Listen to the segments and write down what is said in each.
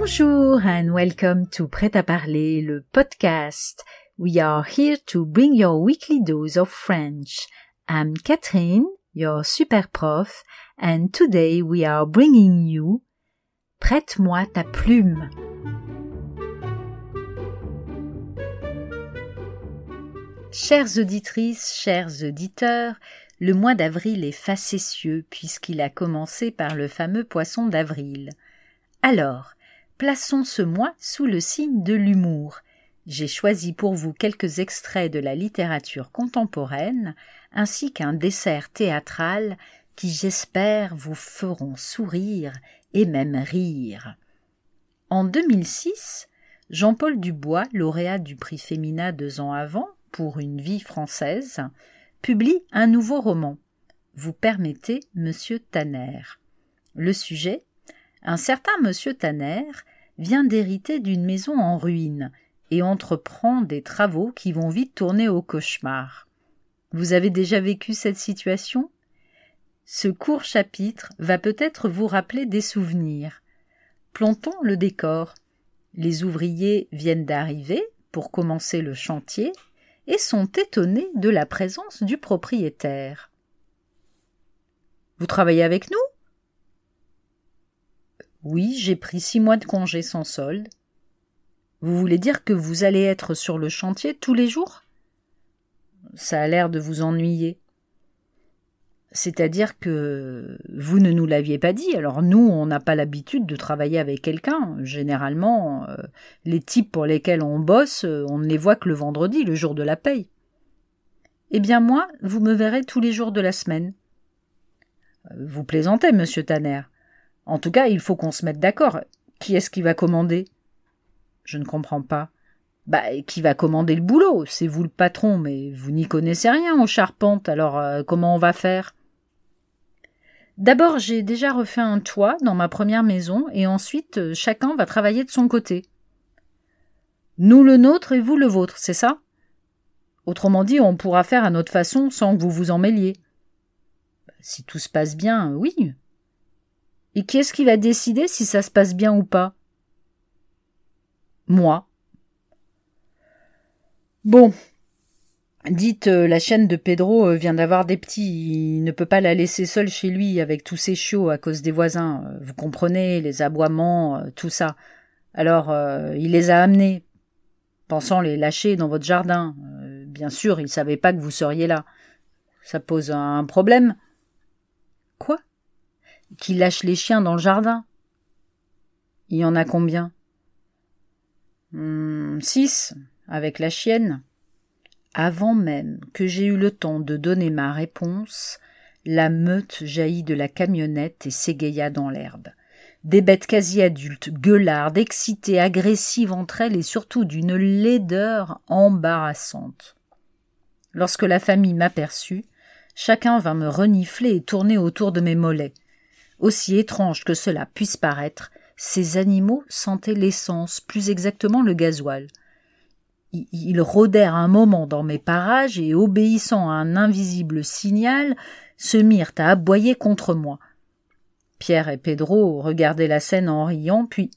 Bonjour and welcome to Prêt à parler, le podcast. We are here to bring your weekly dose of French. I'm Catherine, your super prof, and today we are bringing you Prête-moi ta plume. Chères auditrices, chers auditeurs, le mois d'avril est facétieux puisqu'il a commencé par le fameux poisson d'avril. Alors, plaçons ce mois sous le signe de l'humour. J'ai choisi pour vous quelques extraits de la littérature contemporaine, ainsi qu'un dessert théâtral qui, j'espère, vous feront sourire et même rire. En 2006, Jean-Paul Dubois, lauréat du prix Femina deux ans avant, pour une vie française, publie un nouveau roman. Vous permettez, Monsieur Tanner. Le sujet Un certain Monsieur Tanner vient d'hériter d'une maison en ruine et entreprend des travaux qui vont vite tourner au cauchemar. Vous avez déjà vécu cette situation? Ce court chapitre va peut-être vous rappeler des souvenirs. Plantons le décor. Les ouvriers viennent d'arriver pour commencer le chantier et sont étonnés de la présence du propriétaire. Vous travaillez avec nous? Oui, j'ai pris six mois de congé sans solde. Vous voulez dire que vous allez être sur le chantier tous les jours? Ça a l'air de vous ennuyer. C'est-à-dire que vous ne nous l'aviez pas dit. Alors nous, on n'a pas l'habitude de travailler avec quelqu'un. Généralement, euh, les types pour lesquels on bosse, euh, on ne les voit que le vendredi, le jour de la paye. Eh bien moi, vous me verrez tous les jours de la semaine. Euh, vous plaisantez, monsieur Tanner. En tout cas, il faut qu'on se mette d'accord. Qui est-ce qui va commander? Je ne comprends pas. Bah, qui va commander le boulot? C'est vous le patron, mais vous n'y connaissez rien aux charpentes, alors euh, comment on va faire? D'abord, j'ai déjà refait un toit dans ma première maison, et ensuite, euh, chacun va travailler de son côté. Nous le nôtre et vous le vôtre, c'est ça? Autrement dit, on pourra faire à notre façon sans que vous vous en mêliez. Si tout se passe bien, oui, et qui est-ce qui va décider si ça se passe bien ou pas? Moi. Bon. Dites, euh, la chaîne de Pedro euh, vient d'avoir des petits, il ne peut pas la laisser seule chez lui avec tous ses chiots à cause des voisins. Euh, vous comprenez, les aboiements, tout ça. Alors, il les a amenés, pensant les lâcher dans votre jardin. bien sûr, il savait pas que vous seriez là. Ça pose un problème. Quoi? Qui lâche les chiens dans le jardin. Il y en a combien? Hmm, Six, avec la chienne. Avant même que j'aie eu le temps de donner ma réponse, la meute jaillit de la camionnette et s'égaya dans l'herbe. Des bêtes quasi adultes, gueulardes, excitées, agressives entre elles et surtout d'une laideur embarrassante. Lorsque la famille m'aperçut, chacun vint me renifler et tourner autour de mes mollets. Aussi étrange que cela puisse paraître, ces animaux sentaient l'essence, plus exactement le gasoil. Ils rôdèrent un moment dans mes parages et, obéissant à un invisible signal, se mirent à aboyer contre moi. Pierre et Pedro regardaient la scène en riant, puis,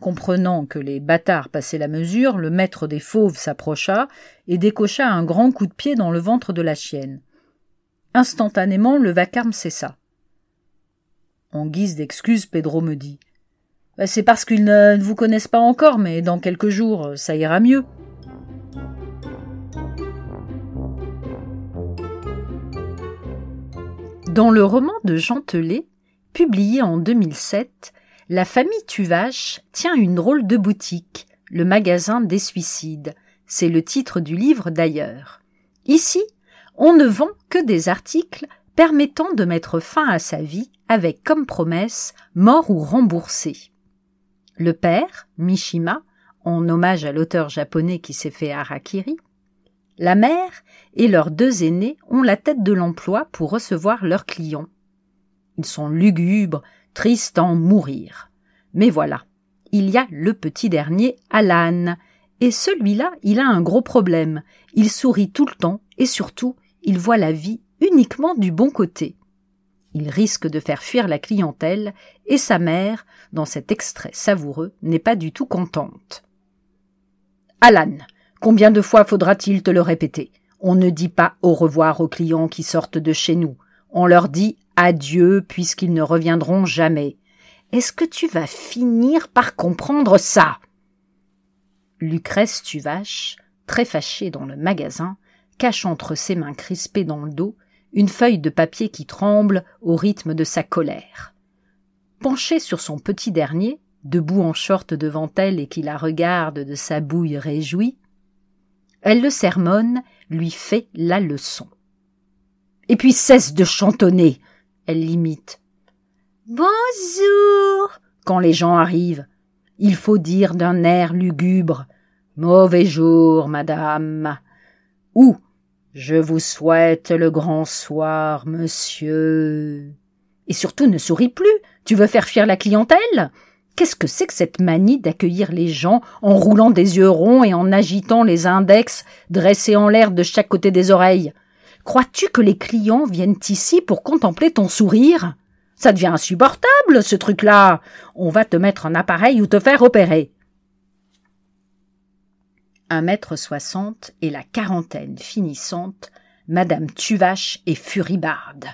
comprenant que les bâtards passaient la mesure, le maître des fauves s'approcha et décocha un grand coup de pied dans le ventre de la chienne. Instantanément, le vacarme cessa. En guise d'excuse, Pedro me dit bah, C'est parce qu'ils ne vous connaissent pas encore, mais dans quelques jours, ça ira mieux. Dans le roman de Jean Telet, publié en 2007, la famille Tuvache tient une drôle de boutique, le magasin des suicides. C'est le titre du livre d'ailleurs. Ici, on ne vend que des articles permettant de mettre fin à sa vie avec comme promesse mort ou remboursé. Le père, Mishima, en hommage à l'auteur japonais qui s'est fait harakiri, la mère et leurs deux aînés ont la tête de l'emploi pour recevoir leurs clients. Ils sont lugubres, tristes en mourir. Mais voilà, il y a le petit dernier, Alan, et celui-là, il a un gros problème. Il sourit tout le temps et surtout, il voit la vie uniquement du bon côté. Il risque de faire fuir la clientèle, et sa mère, dans cet extrait savoureux, n'est pas du tout contente. Alan, combien de fois faudra-t-il te le répéter? On ne dit pas au revoir aux clients qui sortent de chez nous. On leur dit adieu puisqu'ils ne reviendront jamais. Est-ce que tu vas finir par comprendre ça? Lucrèce Tuvache, très fâchée dans le magasin, cache entre ses mains crispées dans le dos une feuille de papier qui tremble au rythme de sa colère. Penchée sur son petit dernier, debout en short devant elle et qui la regarde de sa bouille réjouie, elle le sermonne, lui fait la leçon. Et puis cesse de chantonner, elle l'imite. Bonjour. Quand les gens arrivent, il faut dire d'un air lugubre. Mauvais jour, madame. Ou je vous souhaite le grand soir, monsieur. Et surtout ne souris plus. Tu veux faire fuir la clientèle? Qu'est-ce que c'est que cette manie d'accueillir les gens en roulant des yeux ronds et en agitant les index dressés en l'air de chaque côté des oreilles? Crois-tu que les clients viennent ici pour contempler ton sourire? Ça devient insupportable, ce truc-là. On va te mettre un appareil ou te faire opérer un mètre soixante et la quarantaine finissante, Madame Tuvache est furibarde.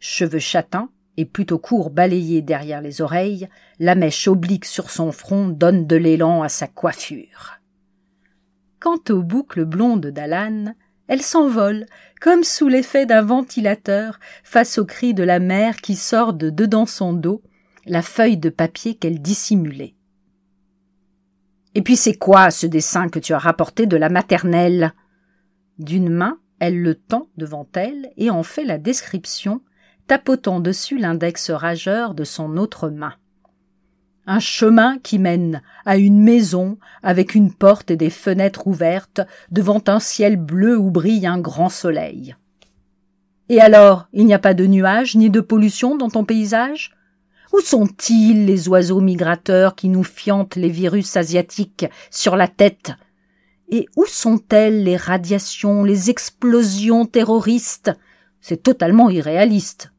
Cheveux châtains et plutôt courts balayés derrière les oreilles, la mèche oblique sur son front donne de l'élan à sa coiffure. Quant aux boucles blondes d'Alan, elles s'envolent, comme sous l'effet d'un ventilateur, face au cri de la mère qui sort de dedans son dos la feuille de papier qu'elle dissimulait. Et puis c'est quoi ce dessin que tu as rapporté de la maternelle? D'une main, elle le tend devant elle et en fait la description, tapotant dessus l'index rageur de son autre main. Un chemin qui mène à une maison avec une porte et des fenêtres ouvertes devant un ciel bleu où brille un grand soleil. Et alors, il n'y a pas de nuages ni de pollution dans ton paysage? Où sont-ils les oiseaux migrateurs qui nous fiantent les virus asiatiques sur la tête? Et où sont-elles les radiations, les explosions terroristes? C'est totalement irréaliste.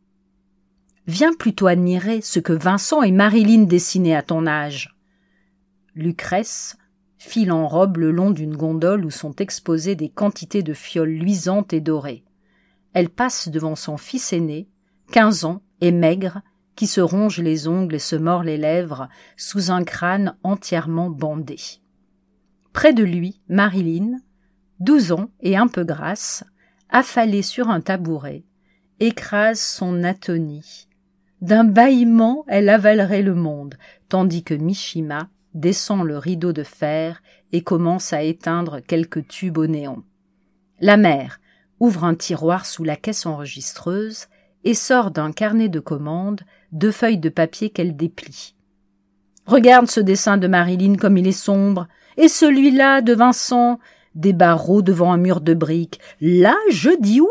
Viens plutôt admirer ce que Vincent et Marilyn dessinaient à ton âge. Lucrèce file en robe le long d'une gondole où sont exposées des quantités de fioles luisantes et dorées. Elle passe devant son fils aîné, quinze ans, et maigre, qui se ronge les ongles et se mord les lèvres sous un crâne entièrement bandé. Près de lui, Marilyn, douze ans et un peu grasse, affalée sur un tabouret, écrase son atonie. D'un bâillement, elle avalerait le monde, tandis que Mishima descend le rideau de fer et commence à éteindre quelques tubes au néon. La mère ouvre un tiroir sous la caisse enregistreuse et sort d'un carnet de commandes deux feuilles de papier qu'elle déplie. Regarde ce dessin de Marilyn comme il est sombre, et celui-là de Vincent, des barreaux devant un mur de briques. Là, je dis oui.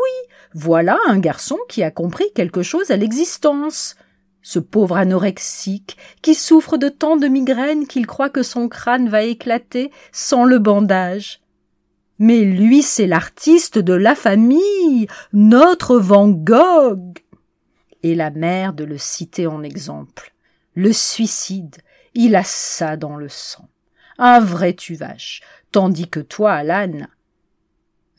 Voilà un garçon qui a compris quelque chose à l'existence. Ce pauvre anorexique, qui souffre de tant de migraines qu'il croit que son crâne va éclater sans le bandage. Mais lui, c'est l'artiste de la famille, notre Van Gogh et la mère de le citer en exemple. Le suicide, il a ça dans le sang. Un vrai tuvache, tandis que toi, Alan.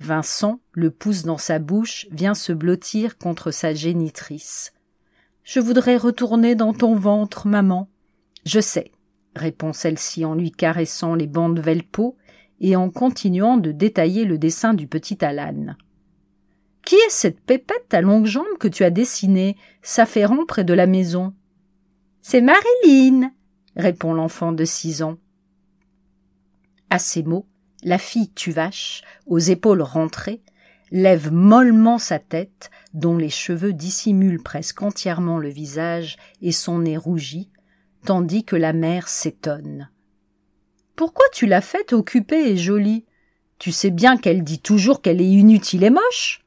Vincent, le pouce dans sa bouche, vient se blottir contre sa génitrice. Je voudrais retourner dans ton ventre, maman. Je sais, répond celle-ci en lui caressant les bandes velpeau et en continuant de détailler le dessin du petit Alan. Qui est cette pépette à longues jambes que tu as dessinée, s'affairant près de la maison C'est Marilyn, répond l'enfant de six ans. À ces mots, la fille tuvache, aux épaules rentrées, lève mollement sa tête, dont les cheveux dissimulent presque entièrement le visage et son nez rougi, tandis que la mère s'étonne. Pourquoi tu l'as faite occupée et jolie? Tu sais bien qu'elle dit toujours qu'elle est inutile et moche.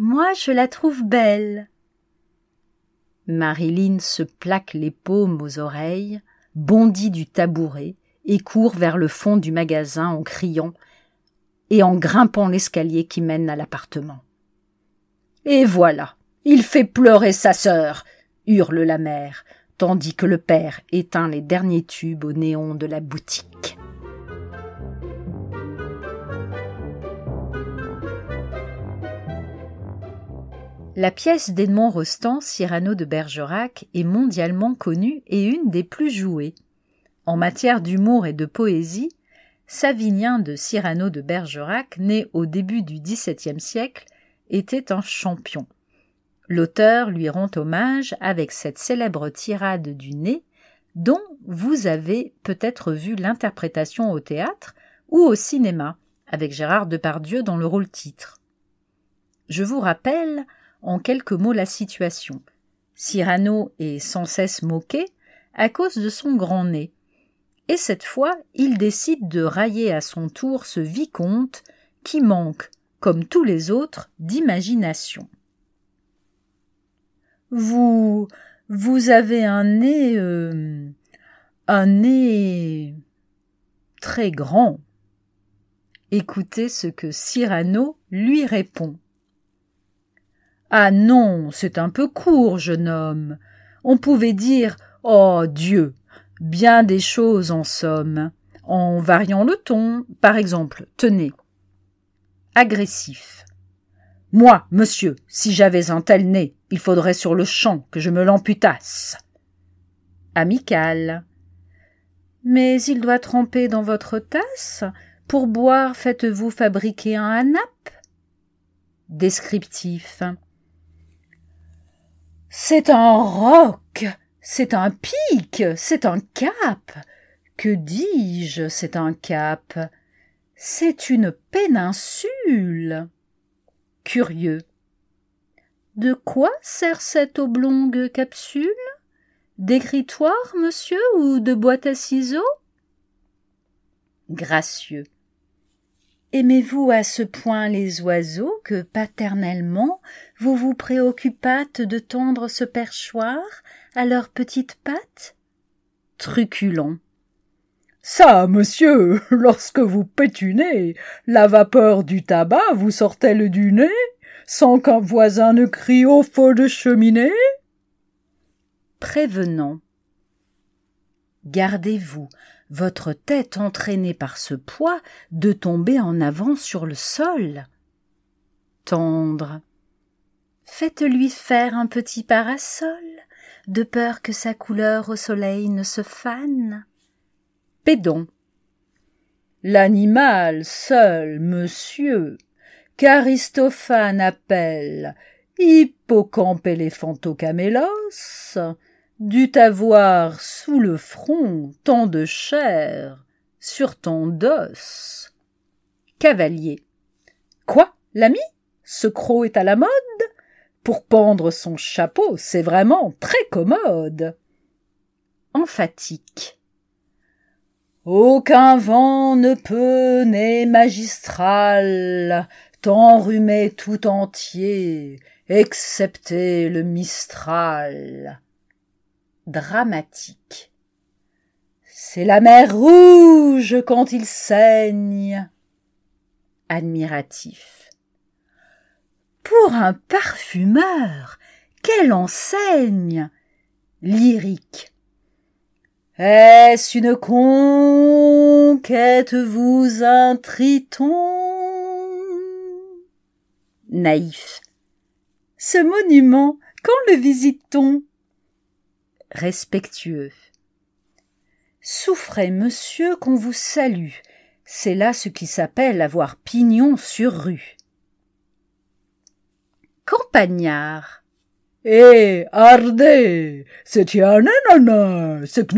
Moi, je la trouve belle. Marilyn se plaque les paumes aux oreilles, bondit du tabouret et court vers le fond du magasin en criant et en grimpant l'escalier qui mène à l'appartement. Et voilà, Il fait pleurer sa sœur, hurle la mère, tandis que le père éteint les derniers tubes au néon de la boutique. La pièce d'Edmond Rostand, Cyrano de Bergerac, est mondialement connue et une des plus jouées. En matière d'humour et de poésie, Savinien de Cyrano de Bergerac, né au début du XVIIe siècle, était un champion. L'auteur lui rend hommage avec cette célèbre tirade du nez, dont vous avez peut-être vu l'interprétation au théâtre ou au cinéma, avec Gérard Depardieu dans le rôle titre. Je vous rappelle en quelques mots la situation. Cyrano est sans cesse moqué à cause de son grand nez. Et cette fois, il décide de railler à son tour ce vicomte qui manque, comme tous les autres, d'imagination. Vous. vous avez un nez. Euh, un nez. très grand. Écoutez ce que Cyrano lui répond. Ah non, c'est un peu court, jeune homme. On pouvait dire Oh Dieu, bien des choses en somme, en variant le ton, par exemple, tenez. Agressif. Moi, monsieur, si j'avais un tel nez, il faudrait sur le champ que je me l'amputasse. Amical. Mais il doit tremper dans votre tasse. Pour boire, faites-vous fabriquer un hanap Descriptif. C'est un roc, c'est un pic, c'est un cap. Que dis-je, c'est un cap? C'est une péninsule. Curieux. De quoi sert cette oblongue capsule? D'écritoire, monsieur, ou de boîte à ciseaux? Gracieux. Aimez-vous à ce point les oiseaux que paternellement vous vous préoccupâtes de tendre ce perchoir à leurs petites pattes? Truculent. Ça, monsieur, lorsque vous pétunez, la vapeur du tabac vous sort-elle du nez, sans qu'un voisin ne crie au feu de cheminée? Prévenant. Gardez-vous, votre tête entraînée par ce poids, de tomber en avant sur le sol. Tendre. Faites-lui faire un petit parasol, de peur que sa couleur au soleil ne se fane. Pédon. L'animal seul, monsieur, qu'Aristophane appelle hippocampe dut avoir sous le front tant de chair sur tant d'os. Cavalier. Quoi, l'ami? Ce croc est à la mode? Pour pendre son chapeau, c'est vraiment très commode. Emphatique. Aucun vent ne peut n'est magistral t'enrhumer tout entier, excepté le Mistral dramatique. C'est la mer rouge quand il saigne. Admiratif. Pour un parfumeur, quelle enseigne. Lyrique. Est-ce une conquête, vous un triton? Naïf. Ce monument, quand le visite-t-on? Respectueux. Souffrez, monsieur, qu'on vous salue. C'est là ce qui s'appelle avoir pignon sur rue. Campagnard. Eh, ardez, c'est nana, c'est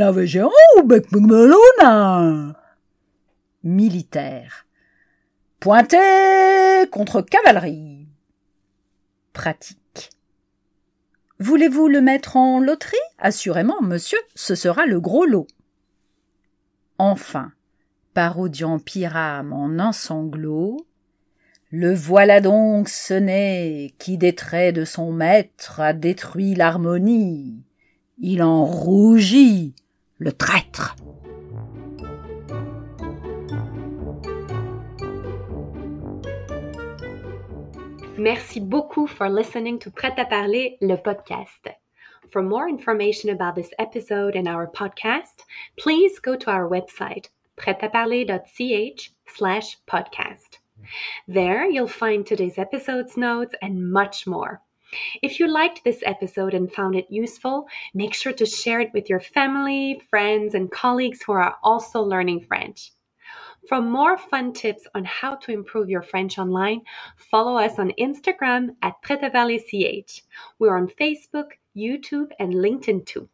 Militaire. Pointez contre cavalerie. Pratique. Voulez-vous le mettre en loterie? Assurément, monsieur, ce sera le gros lot. Enfin, parodiant Pyram en un sanglot, le voilà donc ce qui des traits de son maître a détruit l'harmonie. Il en rougit, le traître. Merci beaucoup for listening to Prêt à parler, le podcast. For more information about this episode and our podcast, please go to our website, pretaparler.ch slash podcast. There you'll find today's episode's notes and much more. If you liked this episode and found it useful, make sure to share it with your family, friends, and colleagues who are also learning French. For more fun tips on how to improve your French online, follow us on Instagram at PretaValleyCH. We're on Facebook, YouTube, and LinkedIn too.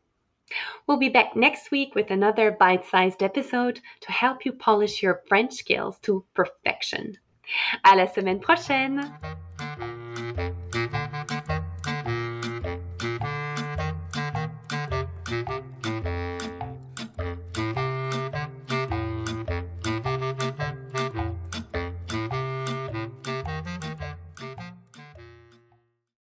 We'll be back next week with another bite sized episode to help you polish your French skills to perfection. À la semaine prochaine!